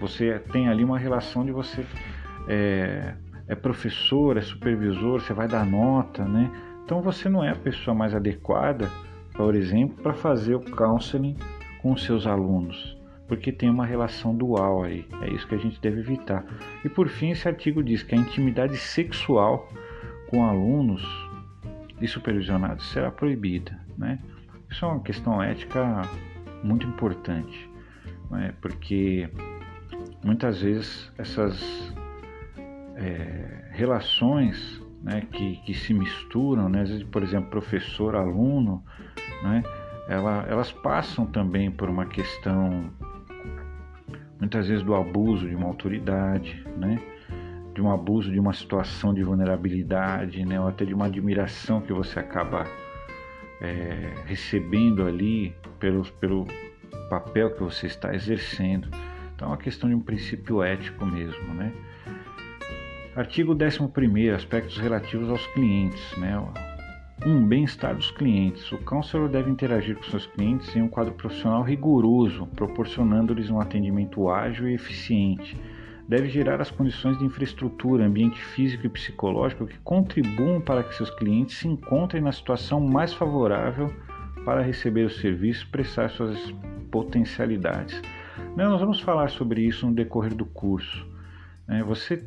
Você tem ali uma relação de você é, é professor, é supervisor, você vai dar nota, né? Então você não é a pessoa mais adequada, por exemplo, para fazer o counseling com seus alunos, porque tem uma relação dual aí. É isso que a gente deve evitar. E por fim, esse artigo diz que a intimidade sexual com alunos e supervisionados será proibida, né? Isso é uma questão ética muito importante, né? porque muitas vezes essas é, relações né, que, que se misturam, né, às vezes, por exemplo, professor-aluno, né, ela, elas passam também por uma questão, muitas vezes, do abuso de uma autoridade, né, de um abuso de uma situação de vulnerabilidade, né, ou até de uma admiração que você acaba é, recebendo ali pelo, pelo papel que você está exercendo. Então é uma questão de um princípio ético mesmo, né? Artigo 11 aspectos relativos aos clientes, né? Um, bem-estar dos clientes. O counselor deve interagir com seus clientes em um quadro profissional rigoroso, proporcionando-lhes um atendimento ágil e eficiente. Deve gerar as condições de infraestrutura, ambiente físico e psicológico que contribuam para que seus clientes se encontrem na situação mais favorável para receber o serviço e prestar suas potencialidades. Nós vamos falar sobre isso no decorrer do curso. Né? Você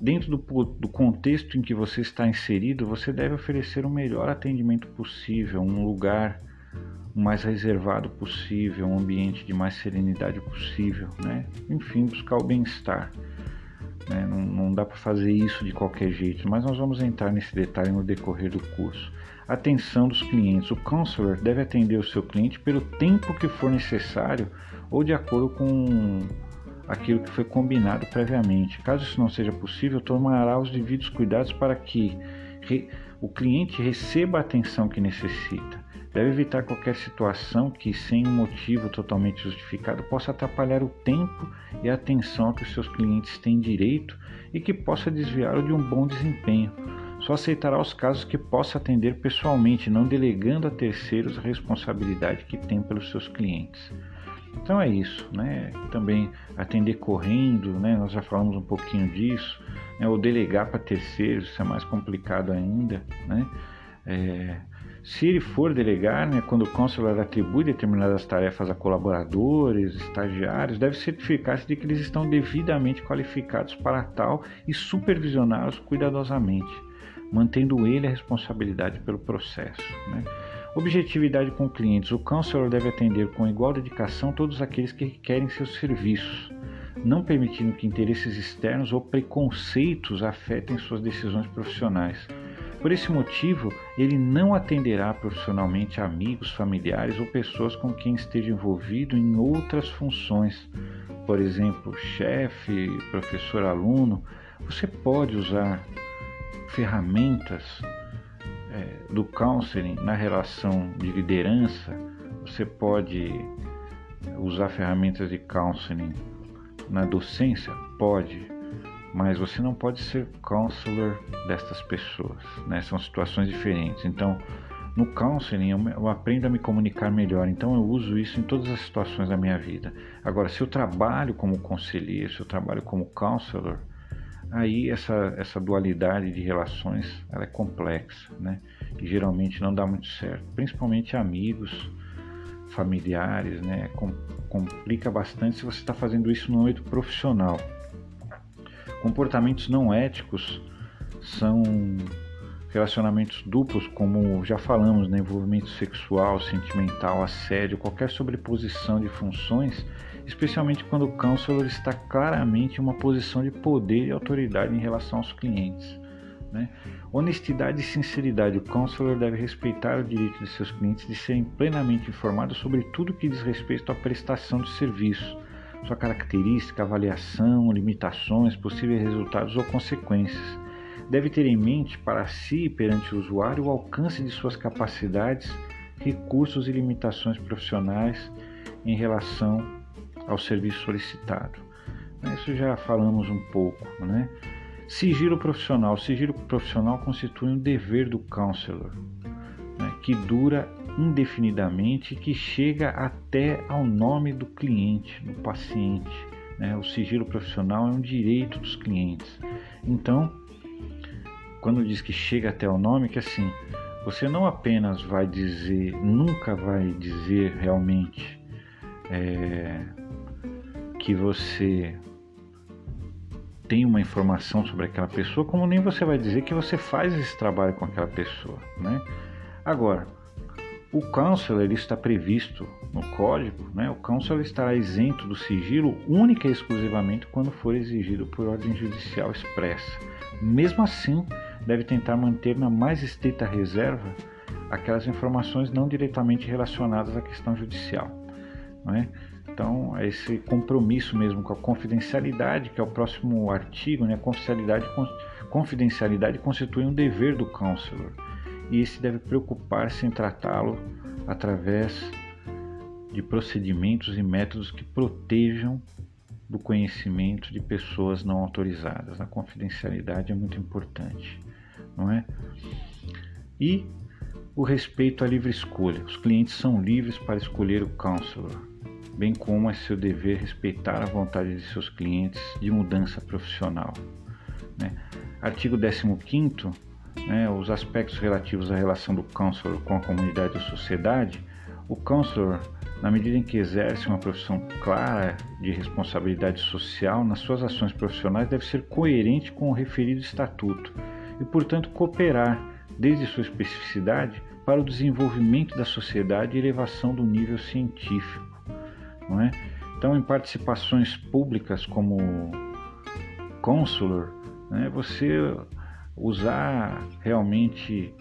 Dentro do, do, contexto em que você está inserido, você deve oferecer o melhor atendimento possível, um lugar o mais reservado possível, um ambiente de mais serenidade possível, né? Enfim, buscar o bem-estar. Né? Não, não dá para fazer isso de qualquer jeito, mas nós vamos entrar nesse detalhe no decorrer do curso. Atenção dos clientes. O counselor deve atender o seu cliente pelo tempo que for necessário ou de acordo com aquilo que foi combinado previamente. Caso isso não seja possível, tomará os devidos cuidados para que o cliente receba a atenção que necessita. Deve evitar qualquer situação que, sem um motivo totalmente justificado, possa atrapalhar o tempo e a atenção que os seus clientes têm direito e que possa desviá-lo de um bom desempenho. Só aceitará os casos que possa atender pessoalmente, não delegando a terceiros a responsabilidade que tem pelos seus clientes. Então é isso, né? Também atender correndo, né? Nós já falamos um pouquinho disso, né? Ou delegar para terceiros, isso é mais complicado ainda, né? É, se ele for delegar, né, quando o consular atribui determinadas tarefas a colaboradores, estagiários, deve certificar-se de que eles estão devidamente qualificados para tal e supervisioná-los cuidadosamente, mantendo ele a responsabilidade pelo processo. Né? Objetividade com clientes. O counselor deve atender com igual dedicação todos aqueles que requerem seus serviços, não permitindo que interesses externos ou preconceitos afetem suas decisões profissionais. Por esse motivo, ele não atenderá profissionalmente amigos, familiares ou pessoas com quem esteja envolvido em outras funções, por exemplo, chefe, professor, aluno. Você pode usar ferramentas é, do counseling na relação de liderança, você pode usar ferramentas de counseling na docência? Pode, mas você não pode ser counselor destas pessoas, né? São situações diferentes. Então, no counseling eu, aprendo a me comunicar melhor, então eu uso isso em todas as situações da minha vida. Agora, se eu trabalho como conselheiro, se eu trabalho como counselor, aí essa, essa dualidade de relações ela é complexa, né? E geralmente não dá muito certo, principalmente amigos, familiares, né? Com, complica bastante se você está fazendo isso no âmbito profissional. Comportamentos não éticos são relacionamentos duplos, como já falamos, né? envolvimento sexual, sentimental, assédio, qualquer sobreposição de funções especialmente quando o counselor está claramente em uma posição de poder e autoridade em relação aos clientes. Né? Honestidade e sinceridade. O counselor deve respeitar o direito de seus clientes de serem plenamente informados sobre tudo que diz respeito à prestação de serviço, sua característica, avaliação, limitações, possíveis resultados ou consequências. Deve ter em mente para si e perante o usuário o alcance de suas capacidades, recursos e limitações profissionais em relação ao serviço solicitado. Isso já falamos um pouco, né? Sigilo profissional. O sigilo profissional constitui um dever do counselor, né? que dura indefinidamente que chega até ao nome do cliente, do paciente. Né? O sigilo profissional é um direito dos clientes. Então, quando diz que chega até o nome, que assim, você não apenas vai dizer, nunca vai dizer realmente é, que você tem uma informação sobre aquela pessoa, como nem você vai dizer que você faz esse trabalho com aquela pessoa, né? Agora, o counselor está previsto no código, né? O counselor estará isento do sigilo única e exclusivamente quando for exigido por ordem judicial expressa. Mesmo assim, deve tentar manter na mais estrita reserva aquelas informações não diretamente relacionadas à questão judicial, é? Então, é esse compromisso mesmo com a confidencialidade, que é o próximo artigo, né? Confidencialidade, confidencialidade constitui um dever do counselor e esse deve preocupar-se em tratá-lo através de procedimentos e métodos que protejam do conhecimento de pessoas não autorizadas. A confidencialidade é muito importante, não é? E o respeito à livre escolha. Os clientes são livres para escolher o counselor bem como é seu dever respeitar a vontade de seus clientes de mudança profissional. Né? Artigo 15 né, os aspectos relativos à relação do counselor com a comunidade ou sociedade, o counselor, na medida em que exerce uma profissão clara de responsabilidade social nas suas ações profissionais, deve ser coerente com o referido estatuto e, portanto, cooperar, desde sua especificidade, para o desenvolvimento da sociedade e elevação do nível científico não é? Então, em participações públicas como consular, né, você usar realmente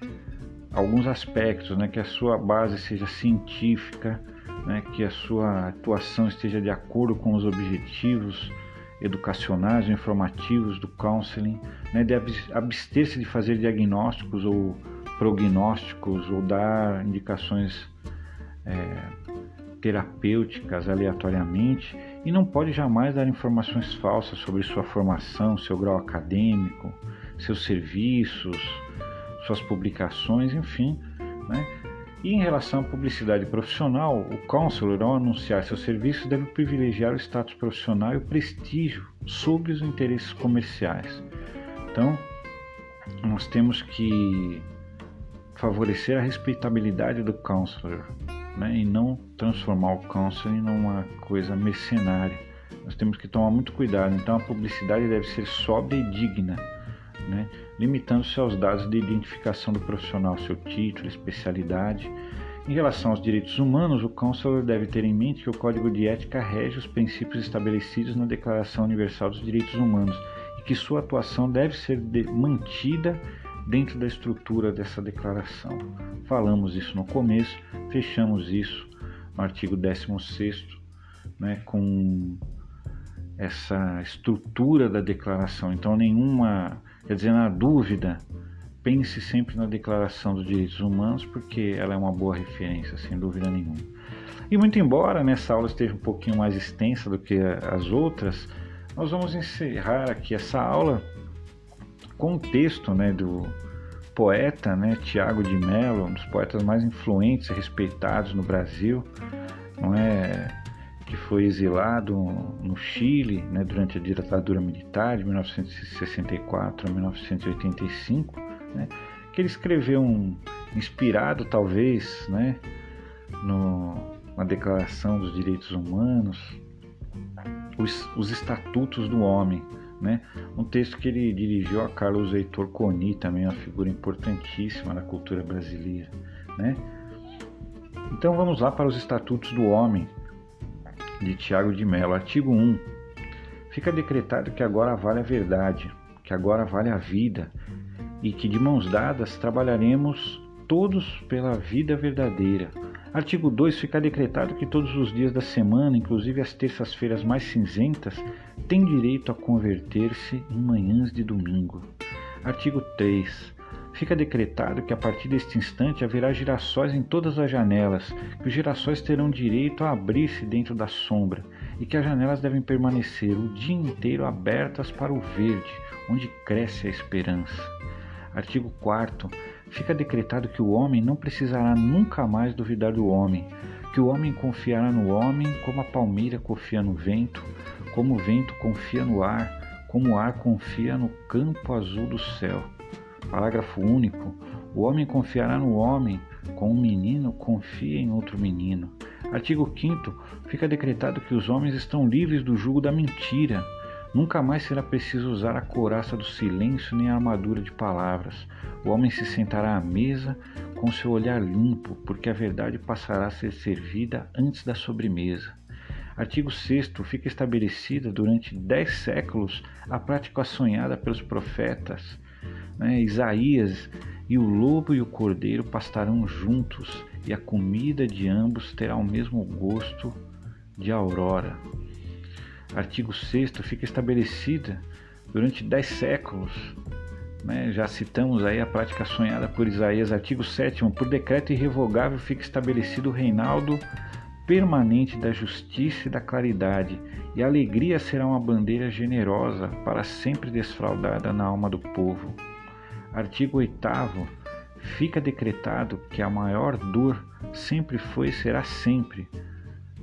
alguns aspectos, né, que a sua base seja científica, né, que a sua atuação esteja de acordo com os objetivos educacionais ou informativos do counseling, né, de abster-se de fazer diagnósticos ou prognósticos ou dar indicações é, terapêuticas aleatoriamente e não pode jamais dar informações falsas sobre sua formação, seu grau acadêmico, seus serviços, suas publicações, enfim. Né? E em relação à publicidade profissional, o counselor, ao anunciar seus serviços, deve privilegiar o status profissional e o prestígio sobre os interesses comerciais. Então, nós temos que favorecer a respeitabilidade do counselor, né, e não transformar o counseling numa coisa mercenária. Nós temos que tomar muito cuidado. Então a publicidade deve ser sóbria e digna, né, limitando-se aos dados de identificação do profissional, seu título, especialidade. Em relação aos direitos humanos, o counselor deve ter em mente que o Código de Ética rege os princípios estabelecidos na Declaração Universal dos Direitos Humanos e que sua atuação deve ser mantida dentro da estrutura dessa declaração. Falamos isso no começo, fechamos isso no artigo 16, né, com essa estrutura da declaração. Então, nenhuma, quer dizer, na dúvida, pense sempre na Declaração dos Direitos Humanos, porque ela é uma boa referência, sem dúvida nenhuma. E muito embora nessa aula esteja um pouquinho mais extensa do que as outras, nós vamos encerrar aqui essa aula com o texto né, do poeta né, Tiago de Mello, um dos poetas mais influentes e respeitados no Brasil, não é? Que foi exilado no Chile né, durante a ditadura militar de 1964 a 1985, né, que ele escreveu um inspirado talvez né, no, na Declaração dos Direitos Humanos, os, os Estatutos do Homem, né? Um texto que ele dirigiu a Carlos Heitor Coni, também uma figura importantíssima na cultura brasileira. Né? Então vamos lá para os Estatutos do Homem, de Tiago de Mello. Artigo 1. Fica decretado que agora vale a verdade, que agora vale a vida, e que de mãos dadas trabalharemos todos pela vida verdadeira. Artigo 2. Fica decretado que todos os dias da semana, inclusive as terças-feiras mais cinzentas, têm direito a converter-se em manhãs de domingo. Artigo 3. Fica decretado que a partir deste instante haverá girassóis em todas as janelas, que os girassóis terão direito a abrir-se dentro da sombra e que as janelas devem permanecer o dia inteiro abertas para o verde, onde cresce a esperança. Artigo 4 fica decretado que o homem não precisará nunca mais duvidar do homem, que o homem confiará no homem como a palmeira confia no vento, como o vento confia no ar, como o ar confia no campo azul do céu. Parágrafo único. O homem confiará no homem, como um menino confia em outro menino. Artigo 5 Fica decretado que os homens estão livres do jugo da mentira. Nunca mais será preciso usar a couraça do silêncio nem a armadura de palavras. O homem se sentará à mesa com seu olhar limpo, porque a verdade passará a ser servida antes da sobremesa. Artigo 6 fica estabelecida durante dez séculos a prática sonhada pelos profetas. Né? Isaías e o lobo e o cordeiro pastarão juntos, e a comida de ambos terá o mesmo gosto de aurora. Artigo 6 fica estabelecida durante dez séculos. Né? Já citamos aí a prática sonhada por Isaías, artigo 7 por decreto irrevogável fica estabelecido o reinaldo permanente da justiça e da claridade, e a alegria será uma bandeira generosa para sempre desfraudada na alma do povo. Artigo 8 Fica decretado que a maior dor sempre foi e será sempre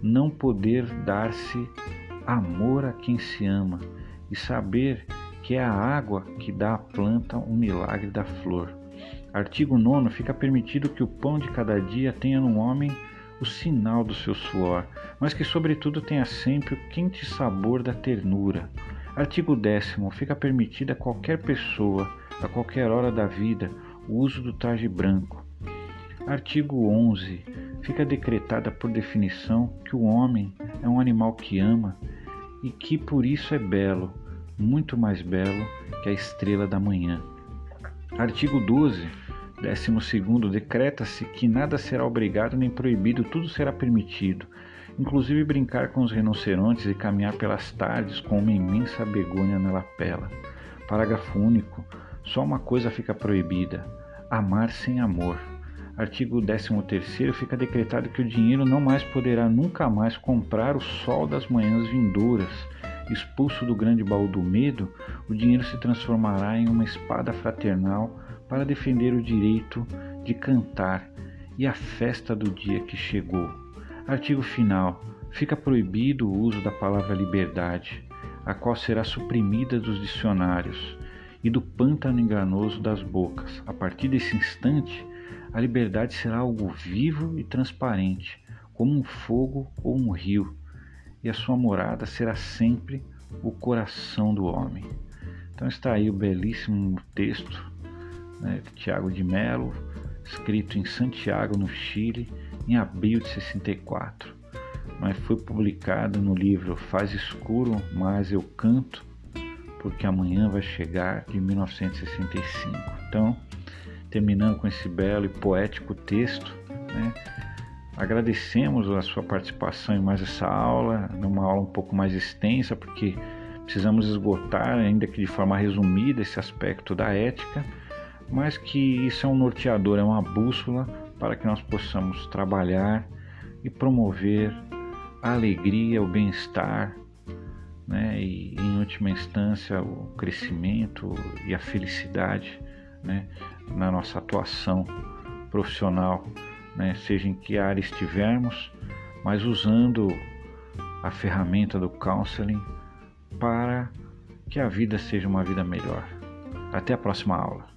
não poder dar-se amor a quem se ama e saber que é a água que dá à planta o milagre da flor. Artigo 9 fica permitido que o pão de cada dia tenha no homem o sinal do seu suor, mas que sobretudo tenha sempre o quente sabor da ternura. Artigo 10 fica permitido a qualquer pessoa a qualquer hora da vida, o uso do traje branco. Artigo 11. Fica decretada por definição que o homem é um animal que ama e que por isso é belo, muito mais belo que a estrela da manhã. Artigo 12. Décimo segundo, decreta-se que nada será obrigado nem proibido, tudo será permitido, inclusive brincar com os rinocerontes e caminhar pelas tardes com uma imensa begônia na lapela. Parágrafo único. Só uma coisa fica proibida: amar sem amor. Artigo 13 fica decretado que o dinheiro não mais poderá nunca mais comprar o sol das manhãs vindouras. Expulso do grande baú do medo, o dinheiro se transformará em uma espada fraternal para defender o direito de cantar e a festa do dia que chegou. Artigo final. Fica proibido o uso da palavra liberdade, a qual será suprimida dos dicionários e do pântano enganoso das bocas. A partir desse instante, a liberdade será algo vivo e transparente, como um fogo ou um rio, e a sua morada será sempre o coração do homem. Então está aí o belíssimo texto né, de Tiago de Melo, escrito em Santiago, no Chile, em abril de 64, mas foi publicado no livro Faz Escuro, mas eu canto, porque amanhã vai chegar, de 1965. Então, terminando com esse belo e poético texto, né, agradecemos a sua participação em mais essa aula, numa aula um pouco mais extensa, porque precisamos esgotar, ainda que de forma resumida, esse aspecto da ética, mas que isso é um norteador, é uma bússola para que nós possamos trabalhar e promover a alegria, o bem-estar né, e em última instância o crescimento e a felicidade né, na nossa atuação profissional, né, seja em que área estivermos, mas usando a ferramenta do counseling para que a vida seja uma vida melhor. Até a próxima aula.